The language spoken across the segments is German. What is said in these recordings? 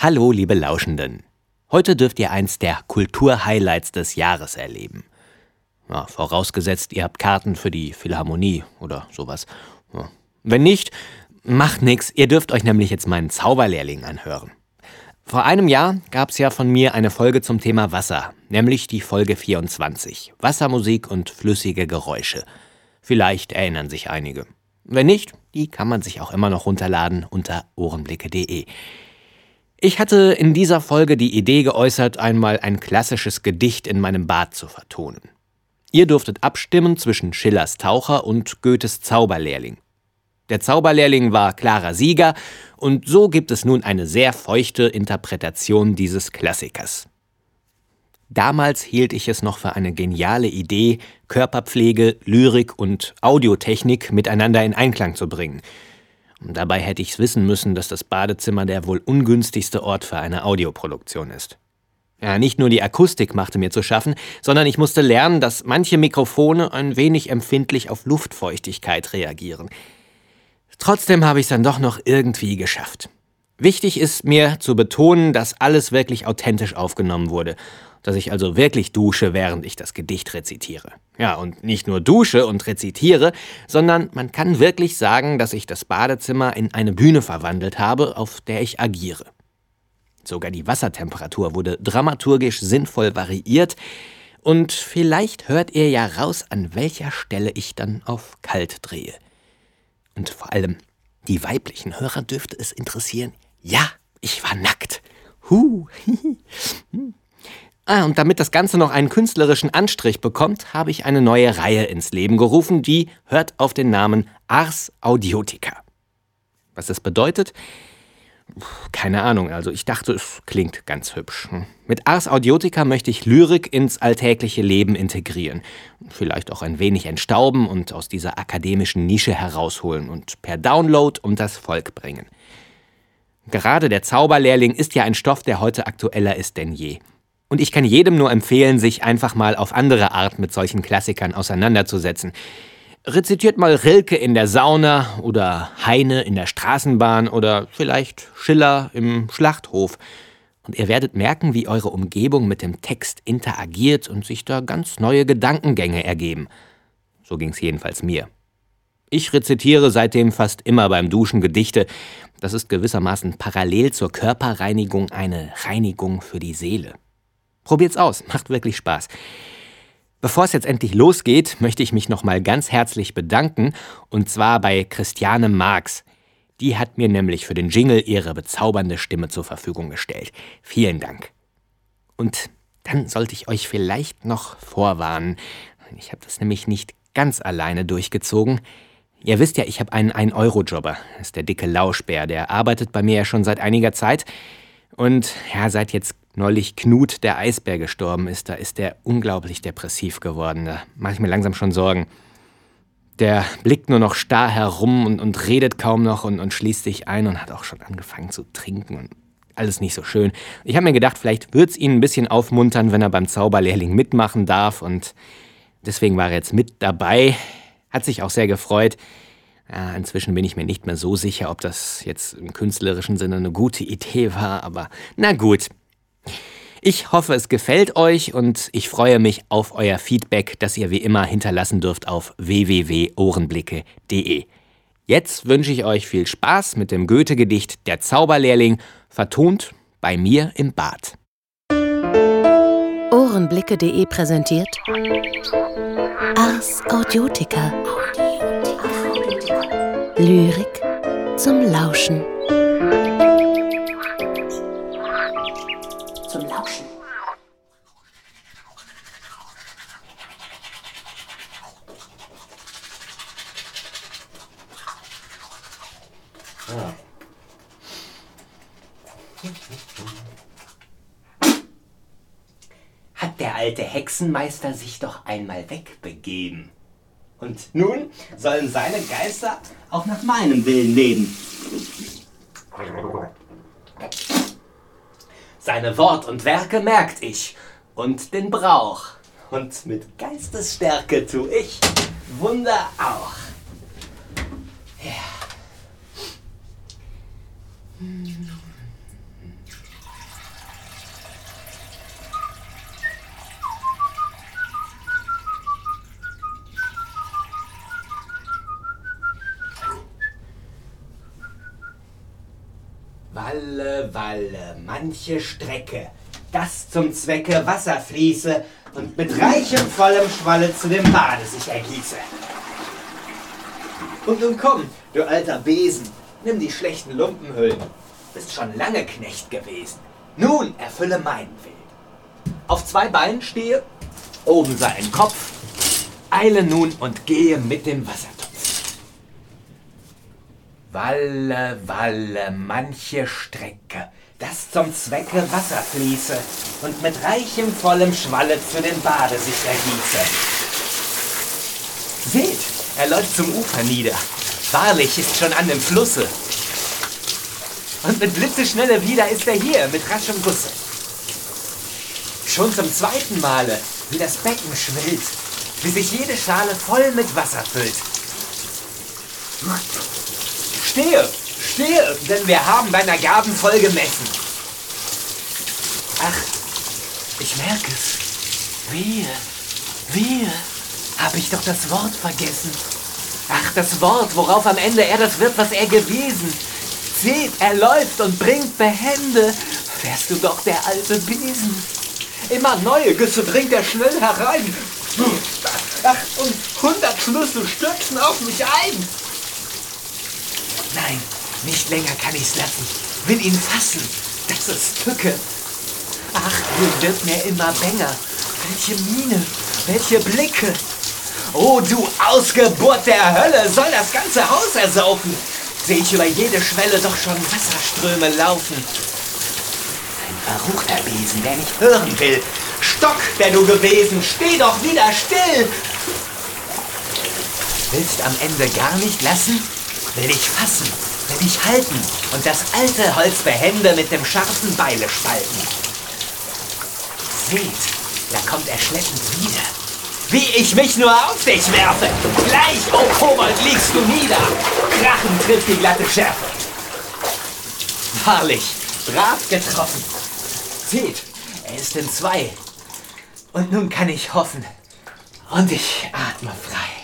Hallo, liebe Lauschenden. Heute dürft ihr eins der Kulturhighlights des Jahres erleben. Ja, vorausgesetzt, ihr habt Karten für die Philharmonie oder sowas. Ja. Wenn nicht, macht nix. Ihr dürft euch nämlich jetzt meinen Zauberlehrling anhören. Vor einem Jahr gab es ja von mir eine Folge zum Thema Wasser, nämlich die Folge 24. Wassermusik und flüssige Geräusche. Vielleicht erinnern sich einige. Wenn nicht, die kann man sich auch immer noch runterladen unter ohrenblicke.de. Ich hatte in dieser Folge die Idee geäußert, einmal ein klassisches Gedicht in meinem Bad zu vertonen. Ihr durftet abstimmen zwischen Schillers Taucher und Goethes Zauberlehrling. Der Zauberlehrling war klarer Sieger, und so gibt es nun eine sehr feuchte Interpretation dieses Klassikers. Damals hielt ich es noch für eine geniale Idee, Körperpflege, Lyrik und Audiotechnik miteinander in Einklang zu bringen – Dabei hätte ich's wissen müssen, dass das Badezimmer der wohl ungünstigste Ort für eine Audioproduktion ist. Ja, nicht nur die Akustik machte mir zu schaffen, sondern ich musste lernen, dass manche Mikrofone ein wenig empfindlich auf Luftfeuchtigkeit reagieren. Trotzdem habe ich es dann doch noch irgendwie geschafft. Wichtig ist mir zu betonen, dass alles wirklich authentisch aufgenommen wurde dass ich also wirklich dusche, während ich das Gedicht rezitiere. Ja, und nicht nur dusche und rezitiere, sondern man kann wirklich sagen, dass ich das Badezimmer in eine Bühne verwandelt habe, auf der ich agiere. Sogar die Wassertemperatur wurde dramaturgisch sinnvoll variiert, und vielleicht hört ihr ja raus, an welcher Stelle ich dann auf kalt drehe. Und vor allem, die weiblichen Hörer dürfte es interessieren. Ja, ich war nackt. Huh. Ah, und damit das Ganze noch einen künstlerischen Anstrich bekommt, habe ich eine neue Reihe ins Leben gerufen, die hört auf den Namen Ars Audiotica. Was das bedeutet? Keine Ahnung, also ich dachte, es klingt ganz hübsch. Mit Ars Audiotica möchte ich Lyrik ins alltägliche Leben integrieren, vielleicht auch ein wenig entstauben und aus dieser akademischen Nische herausholen und per Download um das Volk bringen. Gerade der Zauberlehrling ist ja ein Stoff, der heute aktueller ist denn je. Und ich kann jedem nur empfehlen, sich einfach mal auf andere Art mit solchen Klassikern auseinanderzusetzen. Rezitiert mal Rilke in der Sauna oder Heine in der Straßenbahn oder vielleicht Schiller im Schlachthof. Und ihr werdet merken, wie eure Umgebung mit dem Text interagiert und sich da ganz neue Gedankengänge ergeben. So ging's jedenfalls mir. Ich rezitiere seitdem fast immer beim Duschen Gedichte. Das ist gewissermaßen parallel zur Körperreinigung eine Reinigung für die Seele. Probiert's aus, macht wirklich Spaß. Bevor es jetzt endlich losgeht, möchte ich mich nochmal ganz herzlich bedanken, und zwar bei Christiane Marx. Die hat mir nämlich für den Jingle ihre bezaubernde Stimme zur Verfügung gestellt. Vielen Dank. Und dann sollte ich euch vielleicht noch vorwarnen. Ich habe das nämlich nicht ganz alleine durchgezogen. Ihr wisst ja, ich habe einen 1-Euro-Jobber. Das ist der dicke Lauschbär. Der arbeitet bei mir ja schon seit einiger Zeit. Und ja, seit jetzt neulich Knut, der Eisbär, gestorben ist, da ist er unglaublich depressiv geworden. Da mache ich mir langsam schon Sorgen. Der blickt nur noch starr herum und, und redet kaum noch und, und schließt sich ein und hat auch schon angefangen zu trinken und alles nicht so schön. Ich habe mir gedacht, vielleicht wird es ihn ein bisschen aufmuntern, wenn er beim Zauberlehrling mitmachen darf und deswegen war er jetzt mit dabei. Hat sich auch sehr gefreut. Ja, inzwischen bin ich mir nicht mehr so sicher, ob das jetzt im künstlerischen Sinne eine gute Idee war, aber na gut. Ich hoffe, es gefällt euch und ich freue mich auf euer Feedback, das ihr wie immer hinterlassen dürft auf www.ohrenblicke.de. Jetzt wünsche ich euch viel Spaß mit dem Goethe-Gedicht Der Zauberlehrling, vertont bei mir im Bad. Ohrenblicke.de präsentiert Ars Audiotica. Lyrik zum Lauschen. Hat der alte Hexenmeister sich doch einmal wegbegeben. Und nun sollen seine Geister auch nach meinem Willen leben. Seine Wort und Werke merkt ich und den Brauch. Und mit Geistesstärke tu ich Wunder auch. Walle, Walle, manche Strecke, das zum Zwecke Wasser fließe und mit reichem, vollem Schwalle zu dem Bade sich ergieße. Und nun komm, du alter Besen, nimm die schlechten Lumpenhüllen. Bist schon lange Knecht gewesen. Nun erfülle meinen Willen. Auf zwei Beinen stehe, oben sei ein Kopf, eile nun und gehe mit dem Wassertopf. Walle, Walle, manche Strecke, das zum Zwecke Wasser fließe und mit reichem, vollem Schwalle zu dem Bade sich ergieße. Seht, er läuft zum Ufer nieder. Wahrlich ist schon an dem Flusse. Und mit Blitzeschnelle wieder ist er hier, mit raschem Gusse. Schon zum zweiten Male, wie das Becken schwillt, wie sich jede Schale voll mit Wasser füllt. Stehe, stehe, denn wir haben deiner Gaben voll gemessen. Ach, ich merke es. Wehe, wehe habe ich doch das Wort vergessen. Ach, das Wort, worauf am Ende er das wird, was er gewesen. Seht, er läuft und bringt Behände. Wärst du doch der alte Besen. Immer neue Güsse bringt er schnell herein. Ach, und hundert Schlüssel stürzen auf mich ein. Nein, nicht länger kann ich's lassen. Will ihn fassen. Das ist Tücke. Ach, hier wird mir immer bänger. Welche Miene, welche Blicke. Oh, du Ausgeburt der Hölle, soll das ganze Haus ersaufen? Seh ich über jede Schwelle doch schon Wasserströme laufen. Ein verruchter Besen, der nicht hören will. Stock, der du gewesen, steh doch wieder still! Willst am Ende gar nicht lassen? Will ich fassen, will ich halten und das alte Holz behende mit dem scharfen Beile spalten. Seht, da kommt er schleppend wieder wie ich mich nur auf dich werfe. Gleich, oh Kobold, liegst du nieder. Krachen trifft die glatte Schärfe. Wahrlich, brav getroffen. Seht, er ist in zwei. Und nun kann ich hoffen. Und ich atme frei.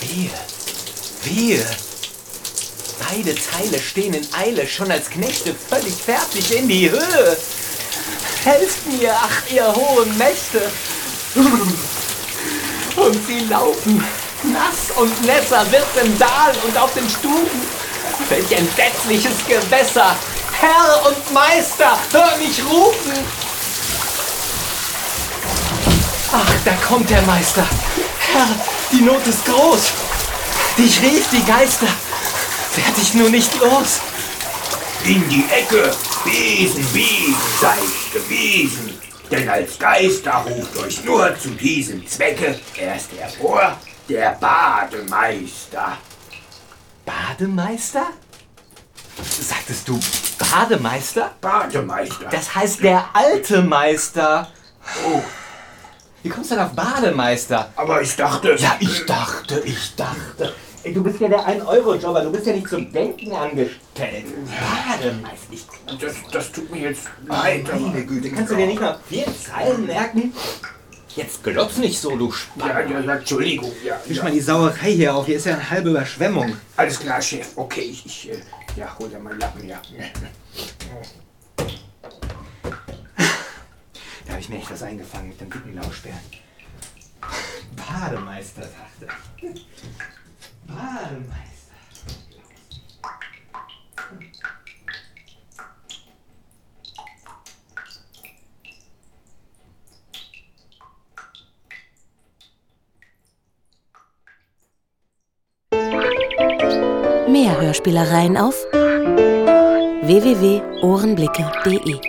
Wehe, wehe. Beide Teile stehen in Eile, schon als Knechte völlig fertig in die Höhe. Helft mir, ach ihr hohen Mächte. Und sie laufen, nass und nässer wird's im Dal und auf den Stufen. Welch entsetzliches Gewässer. Herr und Meister, hör mich rufen. Ach, da kommt der Meister. Herr, die Not ist groß. Dich rief die Geister. Werd ich nur nicht los. In die Ecke, Besen, Besen, sei ich gewesen. Denn als Geister ruft euch nur zu diesem Zwecke erst hervor der Bademeister. Bademeister? Sagtest du Bademeister? Bademeister. Das heißt der alte Meister. oh, Wie kommst du denn auf Bademeister? aber ich dachte. Ja, ich dachte, ich dachte. Du bist ja der 1-Euro-Jobber, du bist ja nicht zum Denken angestellt. Bademeister. Ich, Das, das tut mir jetzt leid. aber- meine Güte, kannst du dir nicht mal vier Zeilen merken? Jetzt glotz nicht so, du Ja, Spanner. ja, ja, Entschuldigung. Ja, Wisch ja. mal die Sauerei hier auf, hier ist ja eine halbe Überschwemmung. Alles klar, Chef. Okay, ich, ich äh, ja, hol dir mal Lappen, ja. Da habe ich mir echt was eingefangen mit dem dicken Lauschbär. Bademeister, sagte er. Bademeister. Mehr Hörspielereien auf www.ohrenblicke.de